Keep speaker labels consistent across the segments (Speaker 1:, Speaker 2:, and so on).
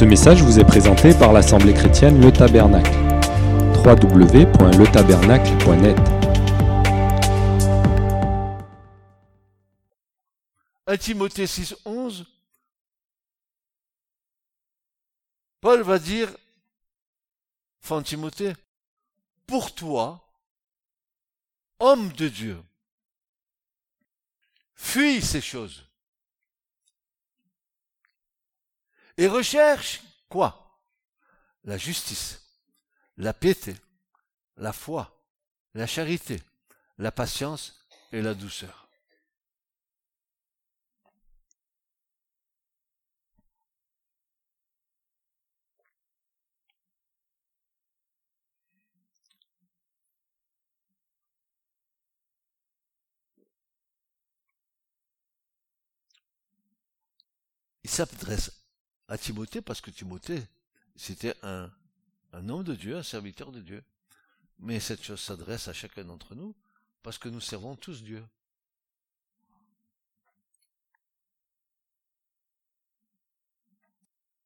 Speaker 1: Ce message vous est présenté par l'Assemblée chrétienne Le Tabernacle. www.letabernacle.net
Speaker 2: 1 Timothée 6, 11, Paul va dire, fin Timothée, pour toi, homme de Dieu, fuis ces choses. Et recherche quoi? La justice, la piété, la foi, la charité, la patience et la douceur. À Timothée parce que Timothée, c'était un, homme de Dieu, un serviteur de Dieu. Mais cette chose s'adresse à chacun d'entre nous parce que nous servons tous Dieu.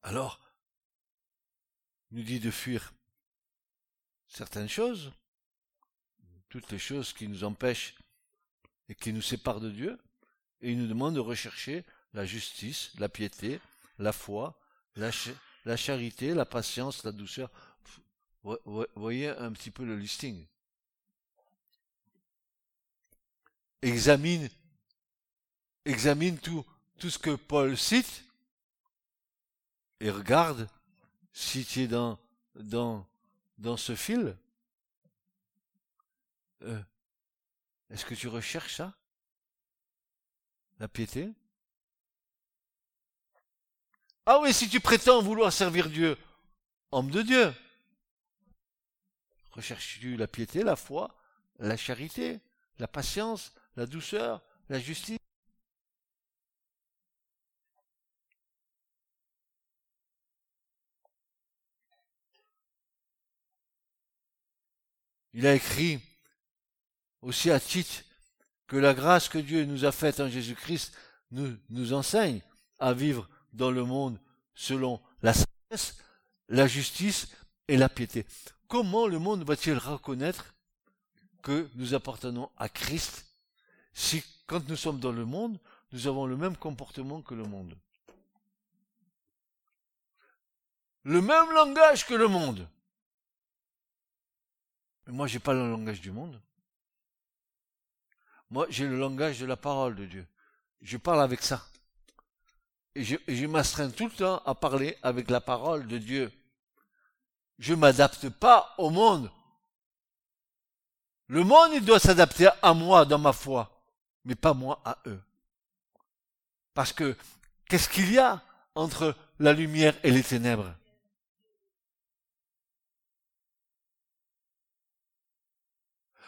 Speaker 2: Alors, il nous dit de fuir certaines choses, toutes les choses qui nous empêchent et qui nous séparent de Dieu, et il nous demande de rechercher la justice, la piété, la foi, la, charité, la patience, la douceur. Voyez un petit peu le listing. Examine, examine tout, tout ce que Paul cite et regarde si tu es dans ce fil. Euh, Est-ce que tu recherches ça? La piété? Ah oui, si tu prétends vouloir servir Dieu, homme de Dieu, recherches-tu la piété, la foi, la charité, la patience, la douceur, la justice? Il a écrit aussi à Tite que la grâce que Dieu nous a faite en Jésus-Christ nous, nous enseigne à vivre dans le monde selon la sagesse, la justice et la piété. Comment le monde va-t-il reconnaître que nous appartenons à Christ si quand nous sommes dans le monde, nous avons le même comportement que le monde? Le même langage que le monde. Mais moi, j'ai pas le langage du monde. Moi, j'ai le langage de la parole de Dieu. Je parle avec ça et je, m'astreins tout le temps à parler avec la parole de Dieu. Je m'adapte pas au monde. Le monde, il doit s'adapter à moi dans ma foi, mais pas moi à eux. Parce que, qu'est-ce qu'il y a entre la lumière et les ténèbres?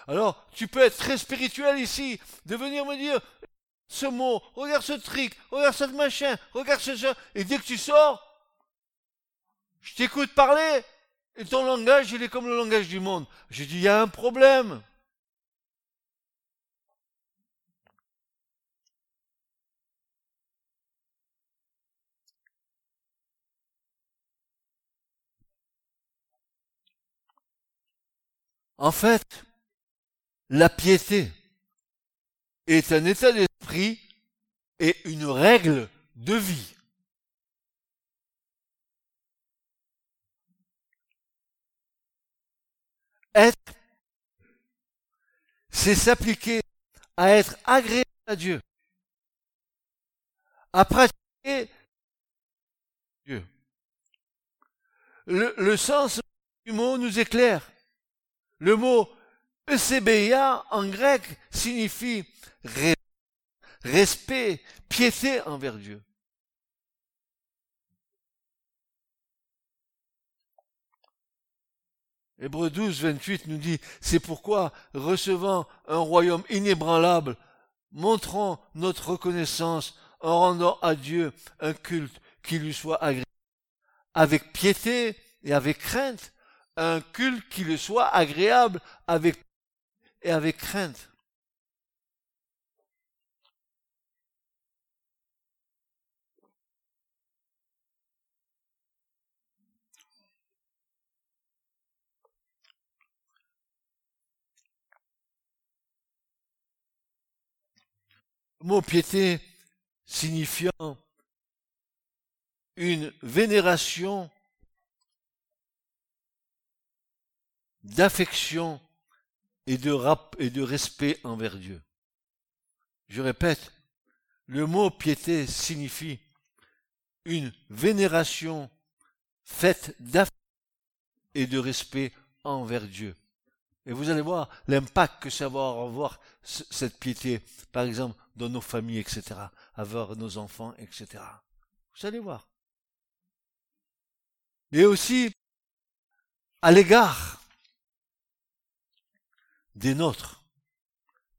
Speaker 2: Alors, tu peux être très spirituel ici, de venir me dire, ce mot, regarde ce truc, regarde ce machin, regarde ce Et dès que tu sors, je t'écoute parler, et ton langage, il est comme le langage du monde. Je dis, il y a un problème. En fait, la piété est un état d'esprit et une règle de vie. Être, c'est s'appliquer à être agréable à Dieu, à pratiquer Dieu. Le, le sens du mot nous éclaire. Le mot ECBIA en grec signifie respect, piété envers Dieu. Hébreu 12, 28 nous dit, c'est pourquoi, recevant un royaume inébranlable, montrons notre reconnaissance en rendant à Dieu un culte qui lui soit agréable, avec piété et avec crainte, un culte qui lui soit agréable avec et avec crainte. Mot piété signifiant une vénération d'affection et de, rap et de respect envers Dieu. Je répète, le mot piété signifie une vénération faite d'affection et de respect envers Dieu. Et vous allez voir l'impact que ça va avoir, cette piété, par exemple, dans nos familles, etc., avoir nos enfants, etc. Vous allez voir. Et aussi, à l'égard des nôtres,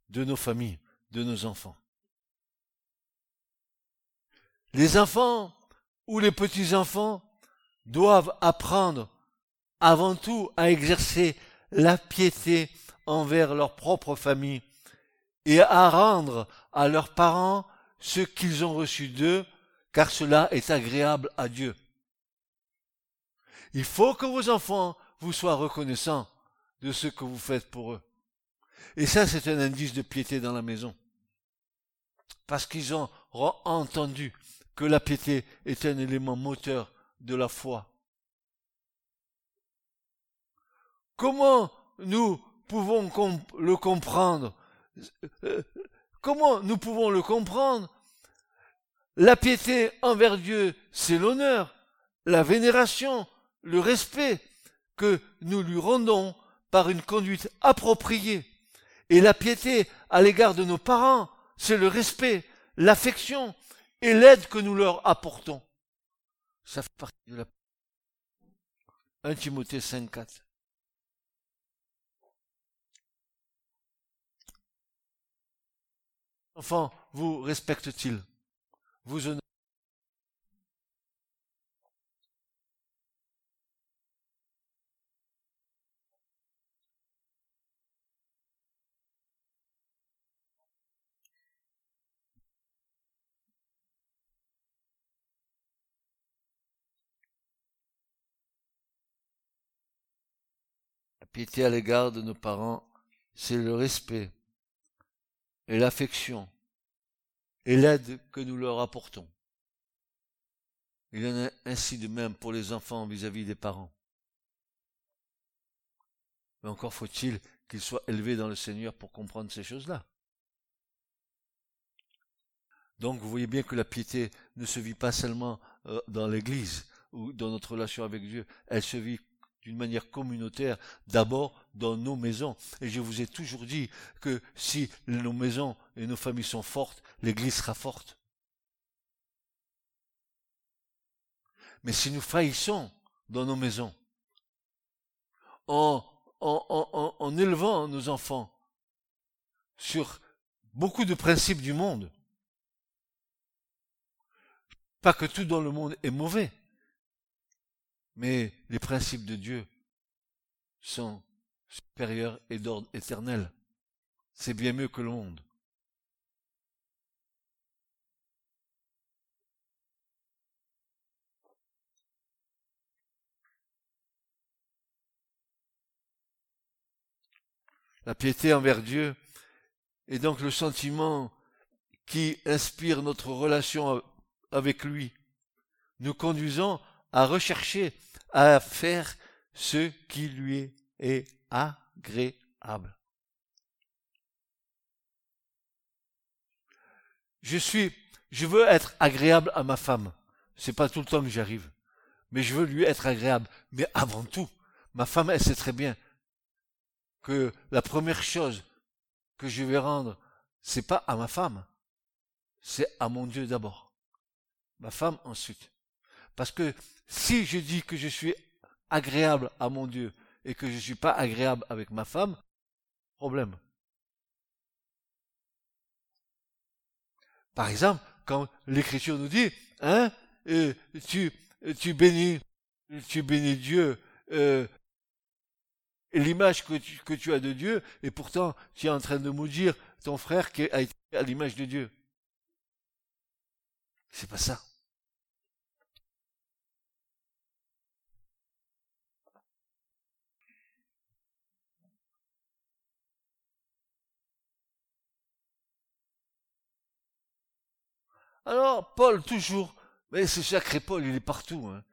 Speaker 2: de nos familles, de nos enfants. Les enfants ou les petits-enfants doivent apprendre avant tout à exercer la piété envers leur propre famille et à rendre à leurs parents ce qu'ils ont reçu d'eux, car cela est agréable à Dieu. Il faut que vos enfants vous soient reconnaissants de ce que vous faites pour eux. Et ça, c'est un indice de piété dans la maison. Parce qu'ils ont entendu que la piété est un élément moteur de la foi. Comment nous pouvons le comprendre? Comment nous pouvons le comprendre? La piété envers Dieu, c'est l'honneur, la vénération, le respect que nous lui rendons par une conduite appropriée. Et la piété à l'égard de nos parents, c'est le respect, l'affection et l'aide que nous leur apportons. Ça fait partie de la 1 Timothée 5, 4. Enfants, vous respecte-t-il? Vous honore piété à l'égard de nos parents, c'est le respect et l'affection et l'aide que nous leur apportons. Il en a ainsi de même pour les enfants vis-à-vis des parents. Mais encore faut-il qu'ils soient élevés dans le Seigneur pour comprendre ces choses-là. Donc vous voyez bien que la piété ne se vit pas seulement euh, dans l'Église ou dans notre relation avec Dieu, elle se vit d'une manière communautaire, d'abord dans nos maisons. Et je vous ai toujours dit que si nos maisons et nos familles sont fortes, l'Église sera forte. Mais si nous faillissons dans nos maisons, en, en, en élevant nos enfants sur beaucoup de principes du monde, pas que tout dans le monde est mauvais, mais les principes de Dieu sont supérieurs et d'ordre éternel. C'est bien mieux que le monde. La piété envers Dieu est donc le sentiment qui inspire notre relation avec lui, nous conduisant à rechercher à faire ce qui lui est agréable. Je suis, je veux être agréable à ma femme. C'est pas tout le temps que j'arrive. Mais je veux lui être agréable. Mais avant tout, ma femme, elle sait très bien que la première chose que je vais rendre, c'est pas à ma femme. C'est à mon Dieu d'abord. Ma femme ensuite. Parce que si je dis que je suis agréable à mon Dieu et que je ne suis pas agréable avec ma femme, problème. Par exemple, quand l'Écriture nous dit, hein, euh, tu, tu bénis, tu bénis Dieu, euh, l'image que tu, que tu as de Dieu, et pourtant tu es en train de maudire ton frère qui a été à l'image de Dieu. C'est pas ça. Alors, Paul, toujours, mais c'est sacré Paul, il est partout. Hein.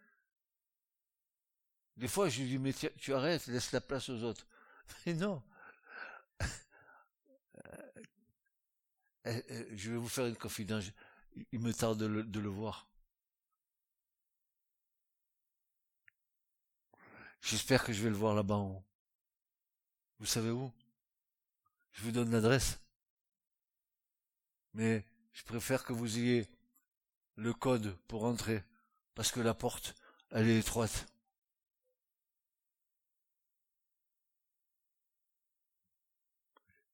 Speaker 2: Des fois, je lui dis, mais tu, arrêtes, laisse la place aux autres. Mais non. Euh, euh, je vais vous faire une confidence. Il me tarde de le, de le voir. J'espère que je vais le voir là-bas. Vous savez où? Je vous donne l'adresse. Mais je préfère que vous ayez le code pour entrer, parce que la porte, elle est étroite.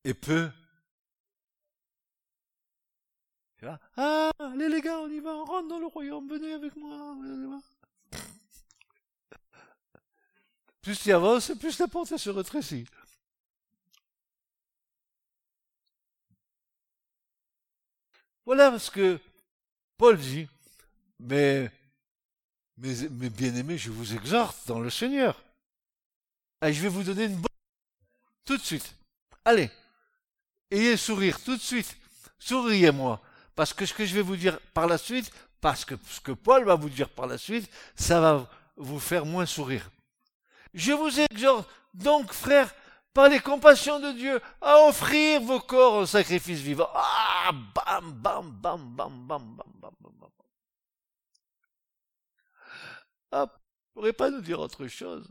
Speaker 2: Et peu. Ah, allez les gars, on y va, on rentre dans le royaume, venez avec moi. Plus tu avances, plus la porte se rétrécit. Voilà ce que Paul dit. Mais, bien-aimés, je vous exhorte dans le Seigneur. Et je vais vous donner une bonne tout de suite. Allez, ayez sourire tout de suite. Souriez-moi. Parce que ce que je vais vous dire par la suite, parce que ce que Paul va vous dire par la suite, ça va vous faire moins sourire. Je vous exhorte donc, frères, par les compassions de Dieu, à offrir vos corps en sacrifice vivant. Ah, bam, bam, bam, bam, bam, bam, bam, bam. Ah, ne pourrait pas nous dire autre chose.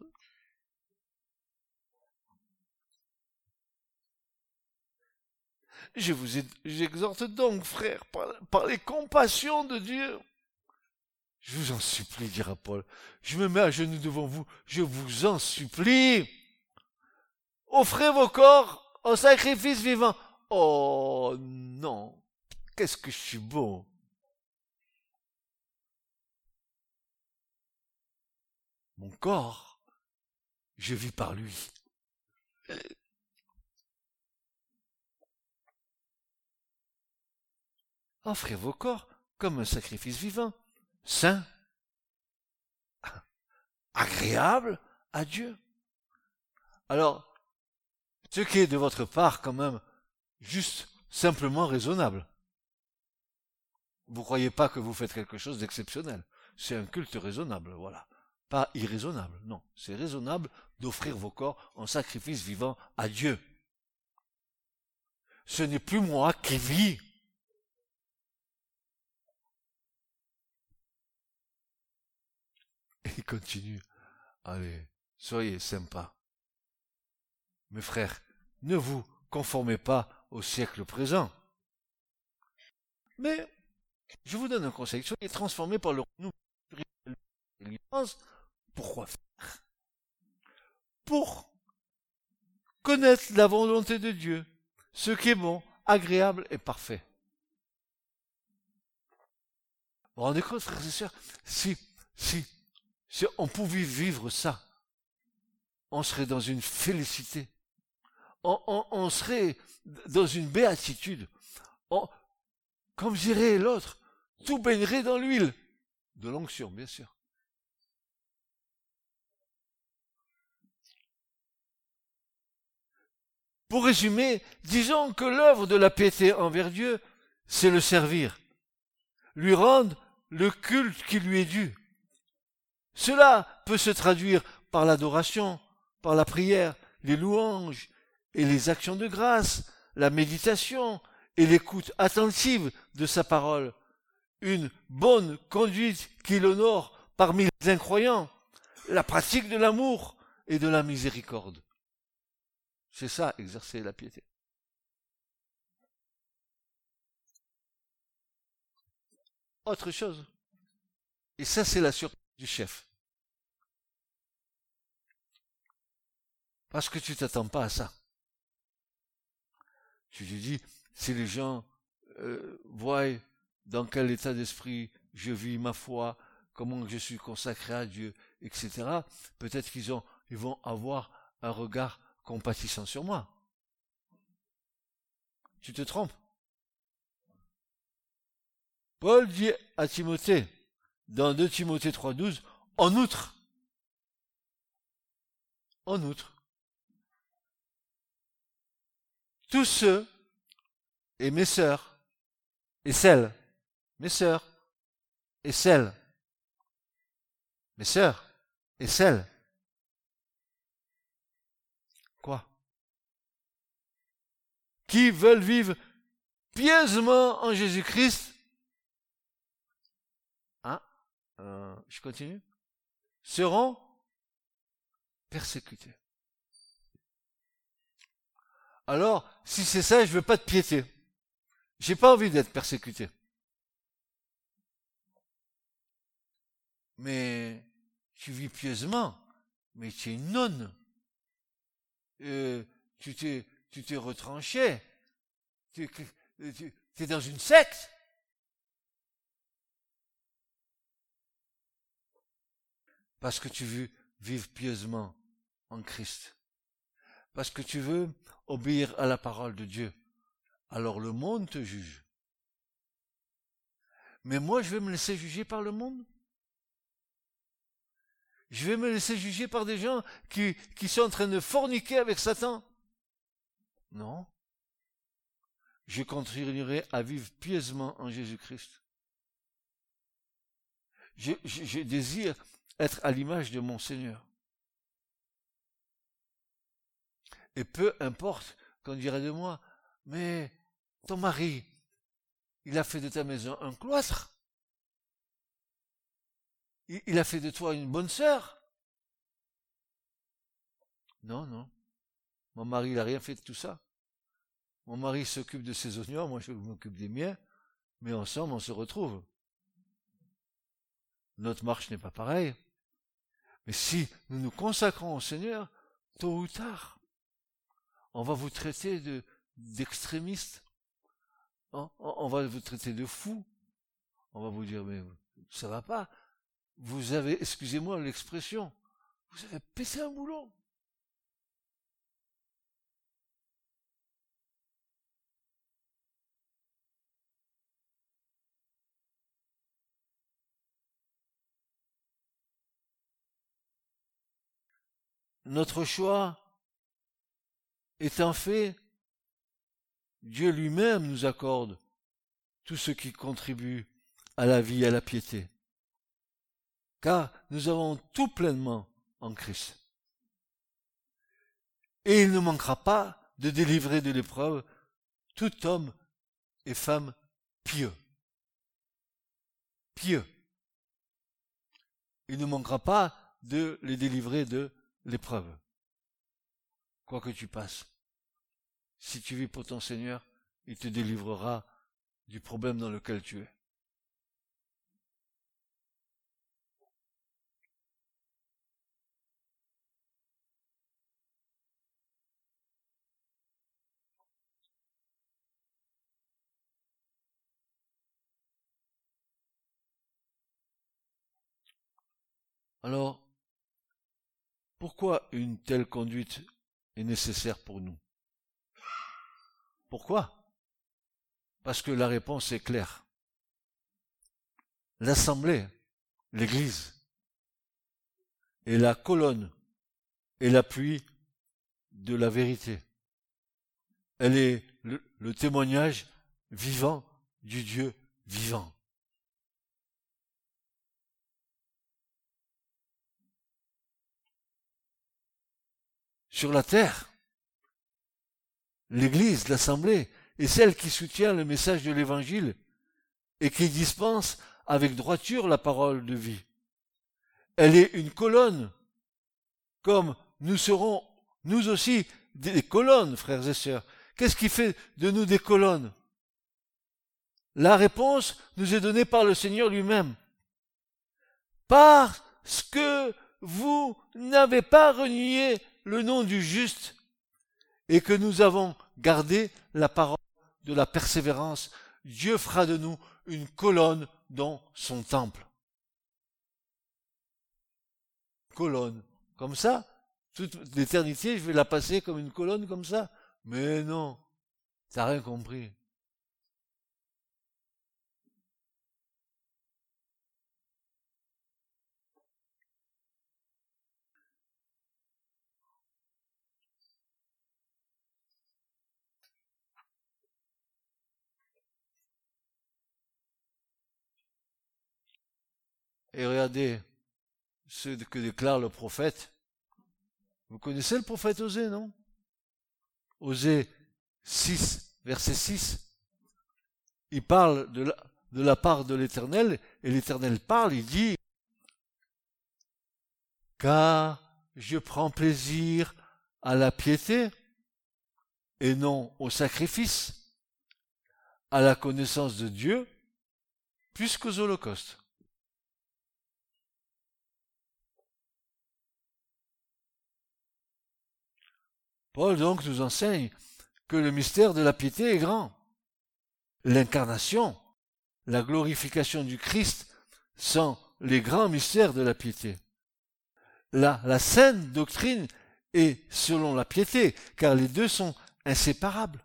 Speaker 2: Je vous exhorte donc, frères, par les compassions de Dieu, je vous en supplie, dira Paul. Je me mets à genoux devant vous. Je vous en supplie. Offrez vos corps en sacrifice vivant. Oh non. Qu'est-ce que je suis beau. Mon corps, je vis par lui. Offrez vos corps comme un sacrifice vivant saint, agréable à Dieu. Alors, ce qui est de votre part quand même juste simplement raisonnable. Vous croyez pas que vous faites quelque chose d'exceptionnel. C'est un culte raisonnable, voilà. Pas irraisonnable, non. C'est raisonnable d'offrir vos corps en sacrifice vivant à Dieu. Ce n'est plus moi qui vis, il continue. Allez, soyez sympa. Mes frères, ne vous conformez pas au siècle présent. Mais, je vous donne un conseil, soyez transformés par le Pourquoi faire? Pour connaître la volonté de Dieu, ce qui est bon, agréable et parfait. Vous vous rendez compte, frères et sœurs, si, si si on pouvait vivre ça, on serait dans une félicité. On, serait dans une béatitude. comme dirait l'autre, tout baignerait dans l'huile. De l'onction, bien sûr. Pour résumer, disons que l'œuvre de la piété envers Dieu, c'est le servir, lui rendre le culte qui lui est dû. Cela peut se traduire par l'adoration, par la prière, les louanges et les actions de grâce, la méditation et l'écoute attentive de sa parole, une bonne conduite qui l'honore parmi les incroyants, la pratique de l'amour et de la miséricorde. C'est ça, exercer la piété. Autre chose. Et ça, c'est la surprise du chef. Parce que tu t'attends pas à ça. Tu te dis, si les gens euh, voient dans quel état d'esprit je vis ma foi, comment je suis consacré à Dieu, etc., peut-être qu'ils ont, ils vont avoir un regard compatissant sur moi. Tu te trompes. Paul dit à Timothée, dans 2 Timothée 3.12, en outre, en outre, tous ceux, et mes sœurs, et celles mes sœurs et celles, mes sœurs et celles. Quoi? Qui veulent vivre pieusement en Jésus-Christ euh, Je continue Seront persécutés. Alors, si c'est ça, je veux pas de piété. J'ai pas envie d'être persécuté. Mais tu vis pieusement, mais tu es une nonne. Euh, tu t'es, tu t'es retranché. Tu, tu es dans une secte. Parce que tu veux vivre pieusement en Christ. Parce que tu veux obéir à la parole de Dieu. Alors le monde te juge. Mais moi, je vais me laisser juger par le monde Je vais me laisser juger par des gens qui, sont en train de forniquer avec Satan Non. Je continuerai à vivre pieusement en Jésus-Christ. Je désire être à l'image de mon Seigneur. Et peu importe qu'on dirait de moi, mais ton mari, il a fait de ta maison un cloître. Il a fait de toi une bonne sœur. Non, non. Mon mari, n'a rien fait de tout ça. Mon mari s'occupe de ses oignons, moi je m'occupe des miens, mais ensemble on se retrouve. Notre marche n'est pas pareille. Mais si nous nous consacrons au Seigneur, tôt ou tard, on va vous traiter de, d'extrémistes, on, va vous traiter de fous, on va vous dire, mais ça va pas, vous avez, excusez-moi l'expression, vous avez pété un boulot. Notre choix Étant fait, Dieu lui-même nous accorde tout ce qui contribue à la vie et à la piété. Car nous avons tout pleinement en Christ. Et il ne manquera pas de délivrer de l'épreuve tout homme et femme pieux. Pieux. Il ne manquera pas de les délivrer de l'épreuve quoi que tu passes. Si tu vis pour ton Seigneur, il te délivrera du problème dans lequel tu es. Alors, pourquoi une telle conduite est nécessaire pour nous. Pourquoi? Parce que la réponse est claire. L'Assemblée, l'Église, est la colonne et l'appui de la vérité. Elle est le, le témoignage vivant du Dieu vivant. Sur la terre. L'Église, l'Assemblée, est celle qui soutient le message de l'Évangile et qui dispense avec droiture la parole de vie. Elle est une colonne, comme nous serons, nous aussi, des colonnes, frères et sœurs. Qu'est-ce qui fait de nous des colonnes? La réponse nous est donnée par le Seigneur lui-même. Parce que vous n'avez pas renié le nom du juste et que nous avons gardé la parole de la persévérance, Dieu fera de nous une colonne dans son temple. Colonne. Comme ça, toute l'éternité, je vais la passer comme une colonne comme ça. Mais non, t'as rien compris. Et regardez ce que déclare le prophète. Vous connaissez le prophète Osée, non? Osée 6, verset 6. Il parle de la, part de l'Éternel, et l'Éternel parle, il dit, car je prends plaisir à la piété et non au sacrifice, à la connaissance de Dieu, plus qu'aux holocaustes. Paul donc nous enseigne que le mystère de la piété est grand. L'incarnation, la glorification du Christ sont les grands mystères de la piété. La, la saine doctrine est selon la piété, car les deux sont inséparables.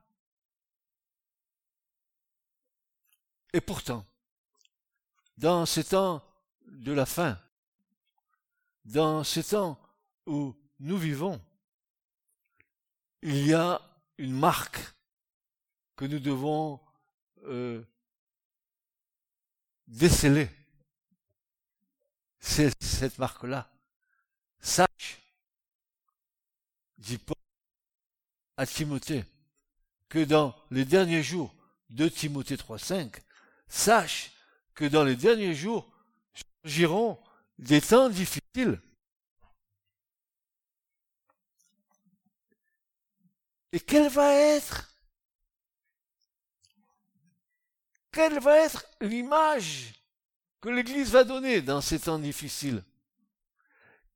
Speaker 2: Et pourtant, dans ces temps de la fin, dans ces temps où nous vivons, il y a une marque que nous devons euh, déceler. C'est cette marque-là. Sache, dit Paul à Timothée, que dans les derniers jours de Timothée 3.5, sache que dans les derniers jours surgiront des temps difficiles. Et quelle va être? Quelle va être l'image que l'Église va donner dans ces temps difficiles?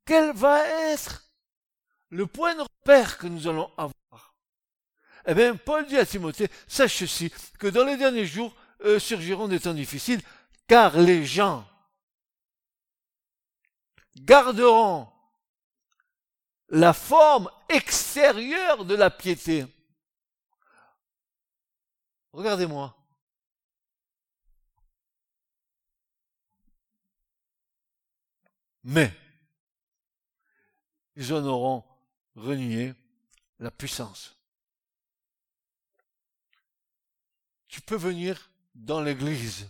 Speaker 2: Quel va être le point de repère que nous allons avoir? Eh bien, Paul dit à Timothée, sache ceci, que dans les derniers jours euh, surgiront des temps difficiles, car les gens garderont la forme extérieure de la piété. Regardez-moi. Mais ils en auront renié la puissance. Tu peux venir dans l'église.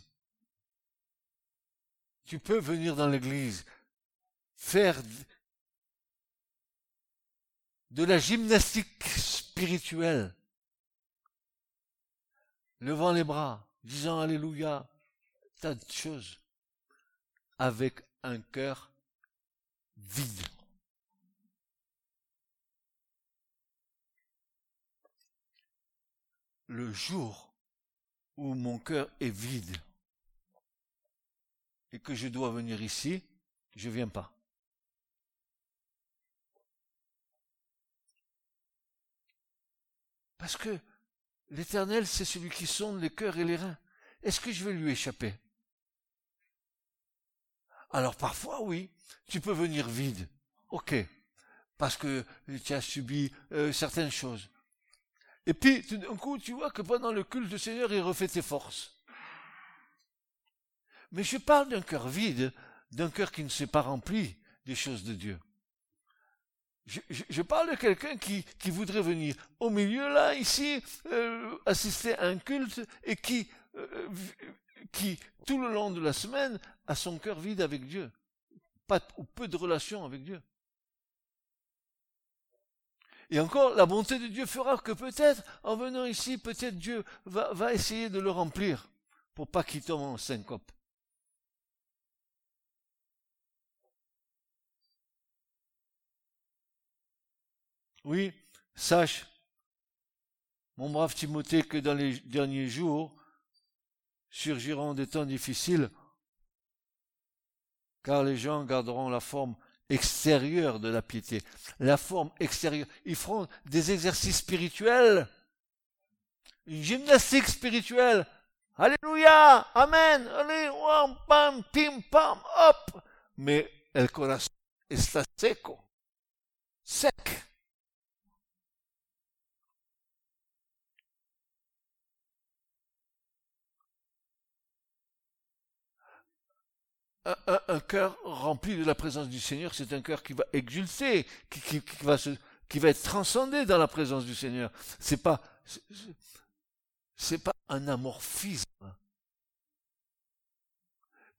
Speaker 2: Tu peux venir dans l'église, faire de la gymnastique spirituelle, levant les bras, disant Alléluia, tas de choses, avec un cœur vide. Le jour où mon cœur est vide et que je dois venir ici, je viens pas. Parce que l'Éternel, c'est celui qui sonde les cœurs et les reins. Est-ce que je vais lui échapper? Alors parfois, oui, tu peux venir vide. Ok. Parce que tu as subi euh, certaines choses. Et puis, tout d'un coup, tu vois que pendant le culte du Seigneur, il refait ses forces. Mais je parle d'un cœur vide, d'un cœur qui ne s'est pas rempli des choses de Dieu. Je, parle de quelqu'un qui, voudrait venir au milieu, là, ici, euh, assister à un culte et qui, euh, qui, tout le long de la semaine, a son cœur vide avec Dieu. Pas ou peu de relation avec Dieu. Et encore, la bonté de Dieu fera que peut-être, en venant ici, peut-être Dieu va, va essayer de le remplir pour pas qu'il tombe en syncope. Oui, sache, mon brave Timothée, que dans les derniers jours surgiront des temps difficiles, car les gens garderont la forme extérieure de la piété. La forme extérieure. Ils feront des exercices spirituels, une gymnastique spirituelle. Alléluia, Amen, allez, pam, pim, pam, hop. Mais el corazón está seco, sec. Un, cœur rempli de la présence du Seigneur, c'est un cœur qui va exulter, qui, va être transcendé dans la présence du Seigneur. C'est pas, c'est pas un amorphisme.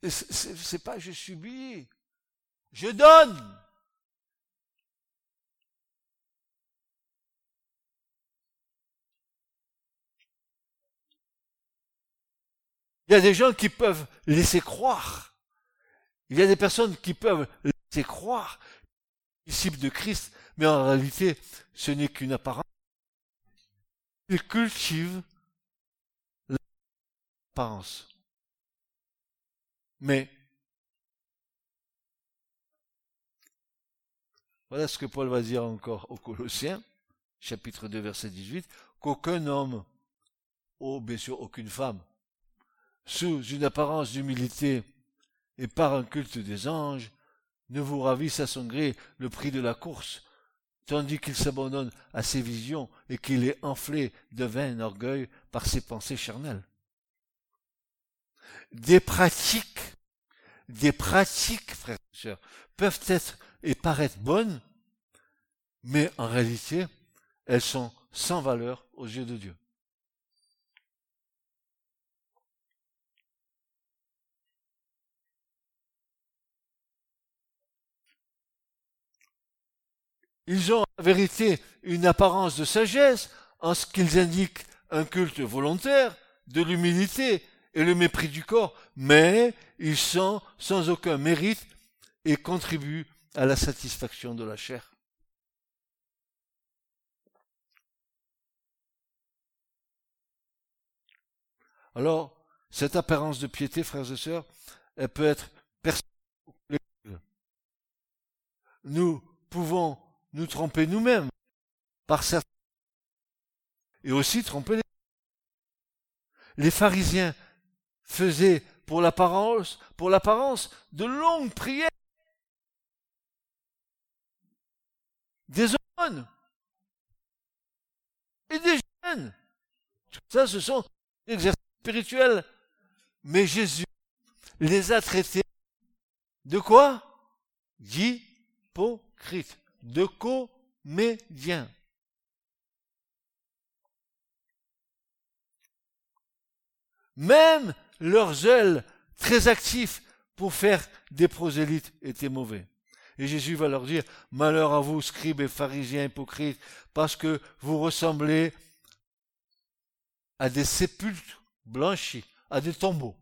Speaker 2: C'est pas je subis. Je donne. Il y a des gens qui peuvent laisser croire. Il y a des personnes qui peuvent laisser croire, disciples de Christ, mais en réalité, ce n'est qu'une apparence. Ils cultivent l'apparence. Mais voilà ce que Paul va dire encore aux Colossiens, chapitre 2, verset 18, qu'aucun homme, ou bien sûr aucune femme, sous une apparence d'humilité et par un culte des anges, ne vous ravisse à son gré le prix de la course, tandis qu'il s'abandonne à ses visions et qu'il est enflé de vain orgueil par ses pensées charnelles. Des pratiques, des pratiques, frères et sœurs, peuvent être et paraître bonnes, mais en réalité, elles sont sans valeur aux yeux de Dieu. Ils ont en vérité une apparence de sagesse en ce qu'ils indiquent un culte volontaire, de l'humilité et le mépris du corps, mais ils sont sans aucun mérite et contribuent à la satisfaction de la chair. Alors, cette apparence de piété, frères et sœurs, elle peut être personnelle. Nous pouvons nous tromper nous-mêmes par certains. Et aussi tromper les les pharisiens faisaient pour l'apparence pour l'apparence de longues prières. Des aumônes. Et des jeûnes tout ça ce sont des exercices spirituels. Mais Jésus les a traités de quoi? D'hypocrites de comédiens. Même leurs zèle très actifs pour faire des prosélytes étaient mauvais. Et Jésus va leur dire, malheur à vous, scribes et pharisiens hypocrites, parce que vous ressemblez à des sépulcres blanchis, à des tombeaux.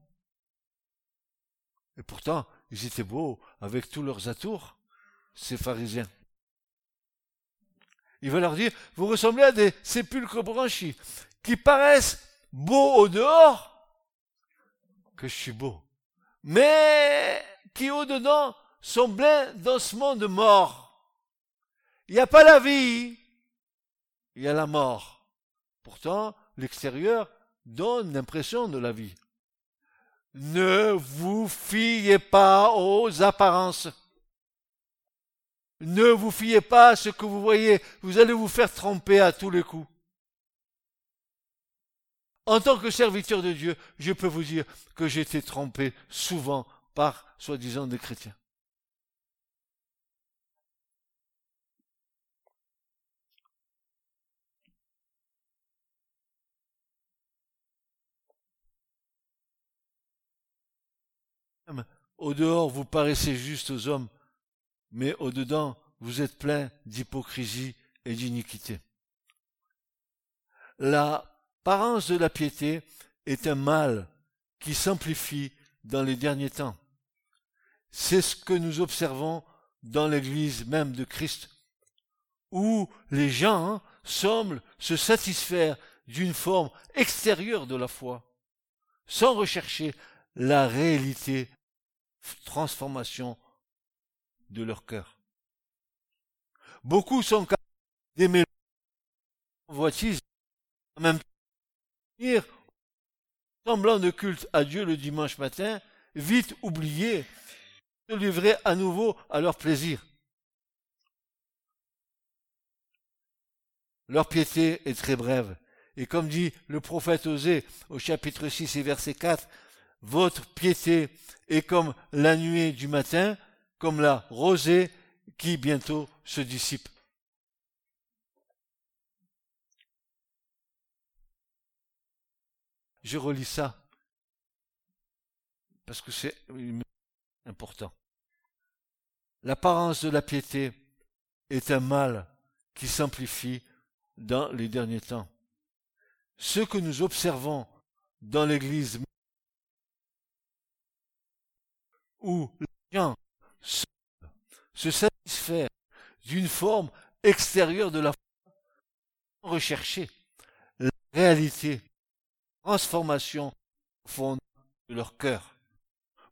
Speaker 2: Et pourtant, ils étaient beaux avec tous leurs atours, ces pharisiens. Il va leur dire, vous ressemblez à des sépulcres branchis, qui paraissent beaux au dehors, que je suis beau, mais qui au dedans sont pleins d'ossements de mort. Il n'y a pas la vie, il y a la mort. Pourtant, l'extérieur donne l'impression de la vie. Ne vous fiez pas aux apparences. Ne vous fiez pas à ce que vous voyez, vous allez vous faire tromper à tous les coups. En tant que serviteur de Dieu, je peux vous dire que j'ai été trompé souvent par soi-disant des chrétiens. Au dehors, vous paraissez juste aux hommes, mais au-dedans, vous êtes plein d'hypocrisie et d'iniquité. L'apparence de la piété est un mal qui s'amplifie dans les derniers temps. C'est ce que nous observons dans l'Église même de Christ, où les gens semblent se satisfaire d'une forme extérieure de la foi, sans rechercher la réalité, transformation de leur cœur. Beaucoup sont capables d'aimer voici en même temps semblant de culte à Dieu le dimanche matin, vite oublier, se livrer à nouveau à leur plaisir. Leur piété est très brève. Et comme dit le prophète Osée au chapitre 6 et verset 4, votre piété est comme la nuée du matin, comme la rosée qui bientôt se dissipe. Je relis ça. parce que c'est important. L'apparence de la piété est un mal qui s'amplifie dans les derniers temps. Ce que nous observons dans l'Église où les se satisfaire d'une forme extérieure de la foi, rechercher la réalité, transformation profonde de leur cœur.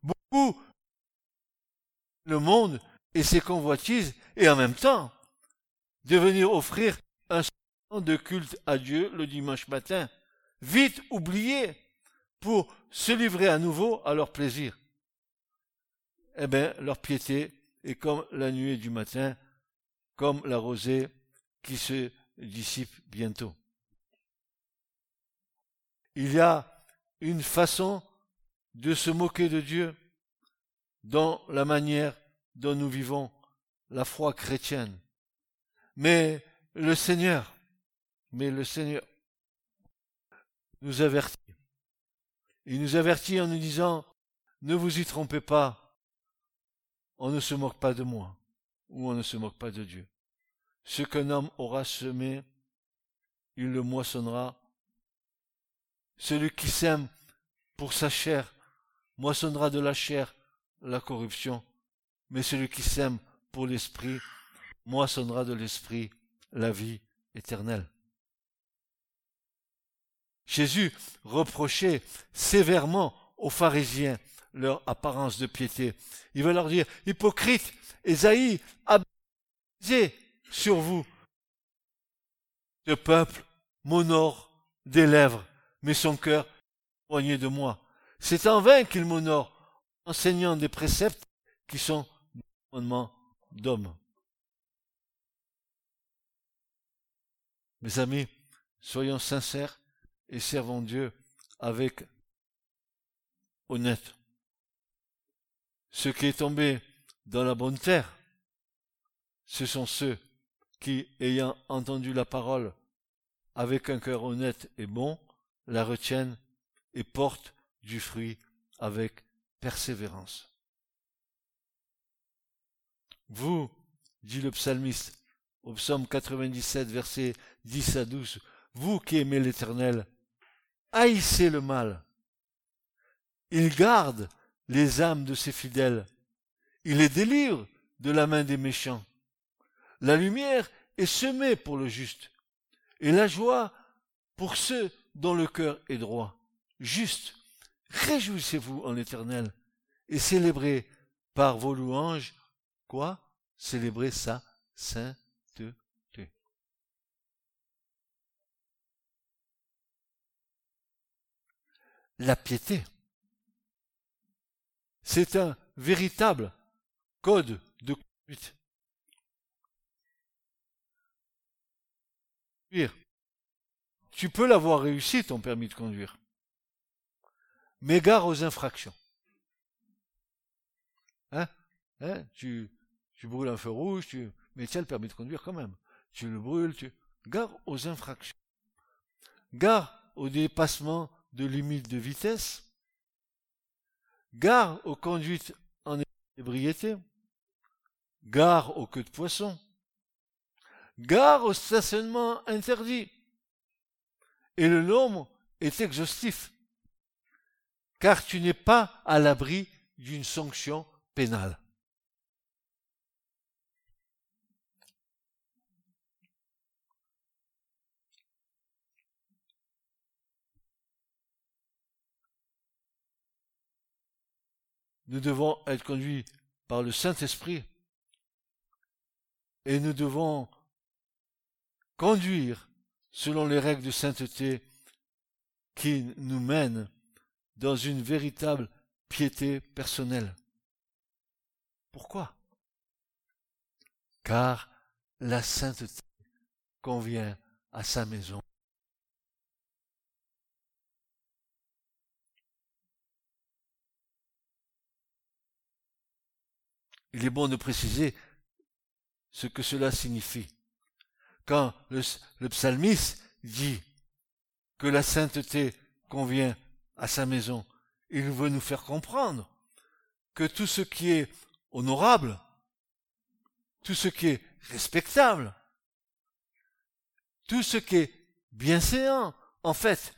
Speaker 2: Beaucoup le monde et ses convoitises et en même temps de venir offrir un temps de culte à Dieu le dimanche matin, vite oublié pour se livrer à nouveau à leur plaisir. Eh bien, leur piété est comme la nuée du matin, comme la rosée qui se dissipe bientôt. Il y a une façon de se moquer de Dieu dans la manière dont nous vivons la foi chrétienne. Mais le Seigneur, mais le Seigneur nous avertit. Il nous avertit en nous disant, ne vous y trompez pas, on ne se moque pas de moi, ou on ne se moque pas de Dieu. Ce qu'un homme aura semé, il le moissonnera. Celui qui sème pour sa chair moissonnera de la chair la corruption, mais celui qui sème pour l'esprit moissonnera de l'esprit la vie éternelle. Jésus reprochait sévèrement aux pharisiens leur apparence de piété. Il va leur dire, hypocrite, Esaïe a sur vous. Ce peuple m'honore des lèvres, mais son cœur est éloigné de moi. C'est en vain qu'il m'honore, enseignant des préceptes qui sont des commandements d'hommes. Mes amis, soyons sincères et servons Dieu avec honnête. Ce qui est tombé dans la bonne terre, ce sont ceux qui, ayant entendu la parole avec un cœur honnête et bon, la retiennent et portent du fruit avec persévérance. Vous, dit le psalmiste au psaume 97, versets 10 à 12, vous qui aimez l'Éternel, haïssez le mal. Il garde les âmes de ses fidèles. Il les délivre de la main des méchants. La lumière est semée pour le juste, et la joie pour ceux dont le cœur est droit. Juste, réjouissez-vous en l'Éternel, et célébrez par vos louanges, quoi? Célébrez sa sainteté. La piété, c'est un véritable code de conduite. Tu peux l'avoir réussi, ton permis de conduire. Mais gare aux infractions. Hein, hein? Tu, brûles un feu rouge, tu, mais tiens le permis de conduire quand même. Tu le brûles, tu, gare aux infractions. Gare au dépassement de limites de vitesse. Gare aux conduites en ébriété. Gare aux queues de poisson. Gare au stationnement interdit. Et le nombre est exhaustif, car tu n'es pas à l'abri d'une sanction pénale. Nous devons être conduits par le Saint-Esprit et nous devons conduire selon les règles de sainteté qui nous mènent dans une véritable piété personnelle. Pourquoi? Car la sainteté convient à sa maison. Il est bon de préciser ce que cela signifie. Quand le, psalmiste dit que la sainteté convient à sa maison, il veut nous faire comprendre que tout ce qui est honorable, tout ce qui est respectable, tout ce qui est bienséant, en fait,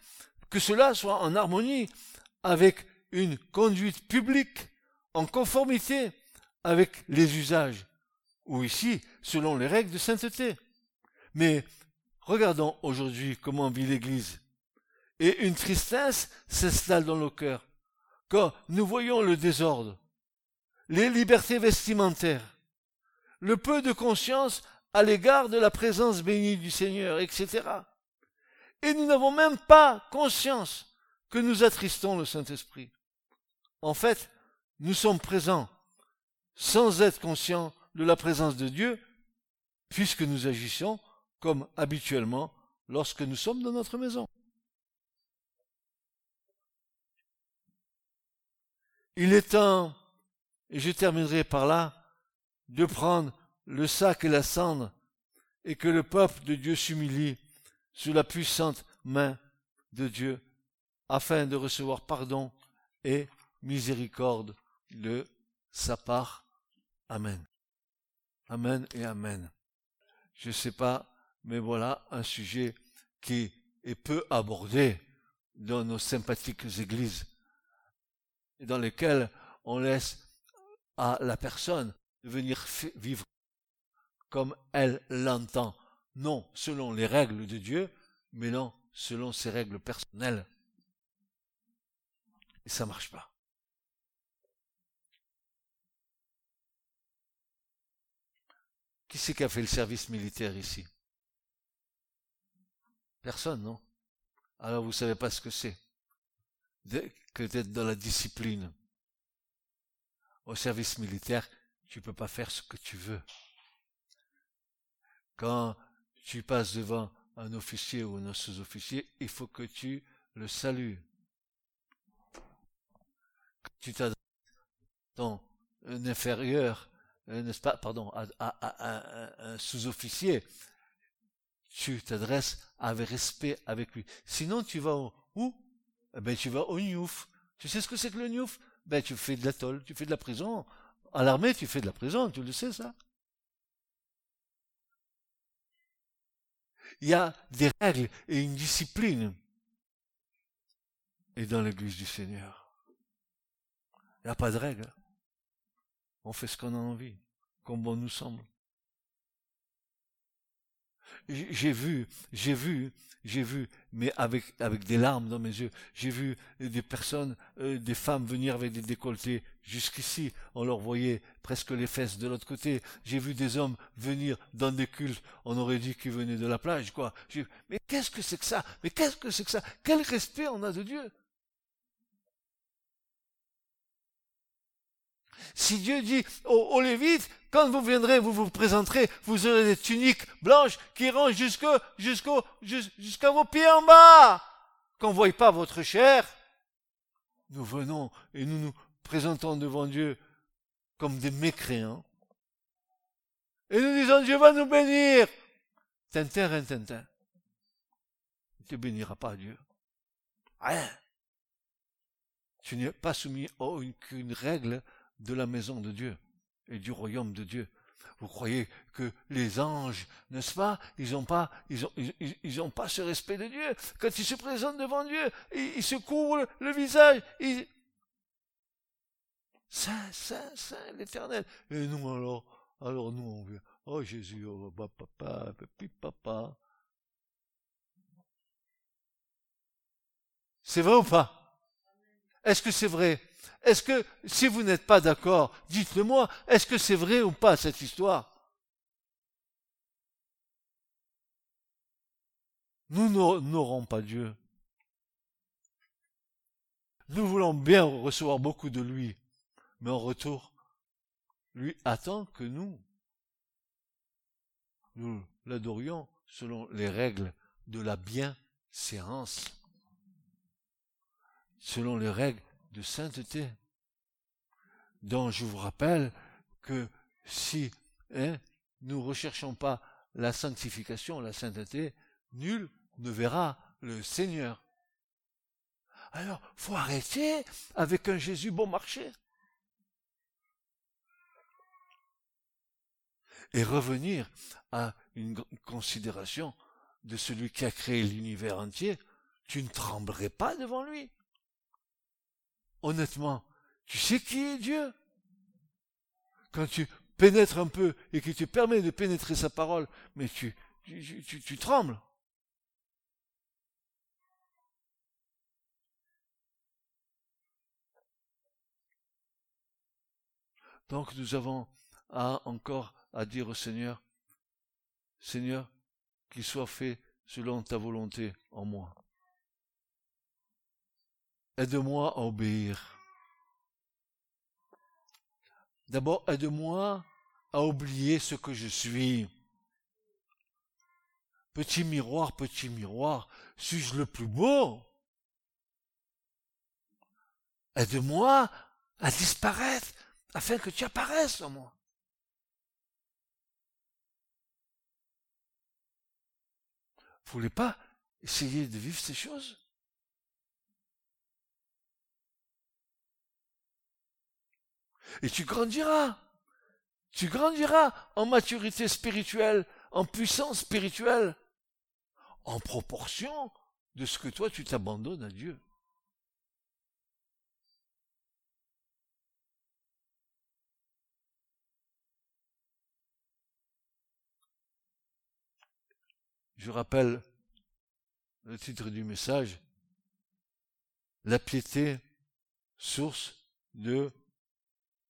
Speaker 2: que cela soit en harmonie avec une conduite publique, en conformité avec les usages, ou ici, selon les règles de sainteté. Mais regardons aujourd'hui comment vit l'Église. Et une tristesse s'installe dans nos cœurs quand nous voyons le désordre, les libertés vestimentaires, le peu de conscience à l'égard de la présence bénie du Seigneur, etc. Et nous n'avons même pas conscience que nous attristons le Saint-Esprit. En fait, nous sommes présents sans être conscients de la présence de Dieu, puisque nous agissons comme habituellement lorsque nous sommes dans notre maison. Il est temps, et je terminerai par là, de prendre le sac et la cendre, et que le peuple de Dieu s'humilie sous la puissante main de Dieu, afin de recevoir pardon et miséricorde de sa part. Amen. Amen et Amen. Je ne sais pas, mais voilà un sujet qui est peu abordé dans nos sympathiques églises dans lesquels on laisse à la personne de venir vivre comme elle l'entend, non selon les règles de Dieu, mais non selon ses règles personnelles. Et ça marche pas. Qui c'est qui a fait le service militaire ici? Personne, non? Alors vous savez pas ce que c'est? Que d'être dans la discipline. Au service militaire, tu peux pas faire ce que tu veux. Quand tu passes devant un officier ou un sous-officier, il faut que tu le salues. Quand tu t'adresses à ton inférieur, n'est-ce pas, pardon, à, un sous-officier, tu t'adresses avec respect avec lui. Sinon, tu vas où? Eh ben, tu vas au Newf. Tu sais ce que c'est que le Newf Ben, tu fais de la tu fais de la prison. À l'armée, tu fais de la prison, tu le sais, ça Il y a des règles et une discipline. Et dans l'église du Seigneur, il n'y a pas de règles. On fait ce qu'on a envie, comme bon nous semble. J'ai vu, j'ai vu j'ai vu, mais avec, des larmes dans mes yeux, j'ai vu des personnes, euh, des femmes venir avec des décolletés jusqu'ici, on leur voyait presque les fesses de l'autre côté. J'ai vu des hommes venir dans des cultes, on aurait dit qu'ils venaient de la plage. Mais qu'est-ce que c'est que ça? Mais qu'est-ce que c'est que ça? Quel respect on a de Dieu Si Dieu dit aux, Lévites, quand vous viendrez, vous vous présenterez, vous aurez des tuniques blanches qui iront jusqu'à vos pieds en bas, qu'on ne voie pas votre chair. Nous venons et nous nous présentons devant Dieu comme des mécréants. Et nous disons, Dieu va nous bénir. Tintin, tintin. Tu ne te pas, Dieu. Rien. Tu n'es pas soumis à aucune règle de la maison de Dieu et du royaume de Dieu. Vous croyez que les anges, n'est-ce pas, ils n'ont pas, ils pas ce respect de Dieu. Quand ils se présentent devant Dieu, ils, se couvrent le, visage. Saint, Saint, Saint, l'Éternel. Et nous alors, alors nous on vient. Oh Jésus, oh papa, papa. C'est vrai ou pas? Est-ce que c'est vrai? Est-ce que, si vous n'êtes pas d'accord, dites-le moi, est-ce que c'est vrai ou pas cette histoire? Nous n'aurons pas Dieu. Nous voulons bien recevoir beaucoup de lui, mais en retour, lui attend que nous, nous l'adorions selon les règles de la bienséance, selon les règles de sainteté, dont je vous rappelle que si hein, nous ne recherchons pas la sanctification, la sainteté, nul ne verra le Seigneur. Alors, faut arrêter avec un Jésus bon marché. Et revenir à une considération de celui qui a créé l'univers entier. Tu ne tremblerais pas devant lui. Honnêtement, tu sais qui est Dieu? Quand tu pénètres un peu et que tu permets de pénétrer sa parole, mais tu, tu trembles. Donc nous avons à, encore à dire au Seigneur, Seigneur, qu'il soit fait selon ta volonté en moi. Aide-moi à obéir. D'abord, aide-moi à oublier ce que je suis. Petit miroir, petit miroir, suis-je le plus beau? Aide-moi à disparaître afin que tu apparaisses en moi. Vous voulez pas essayer de vivre ces choses? Et tu grandiras. Tu grandiras en maturité spirituelle, en puissance spirituelle, en proportion de ce que toi tu t'abandonnes à Dieu. Je rappelle le titre du message, La piété, source de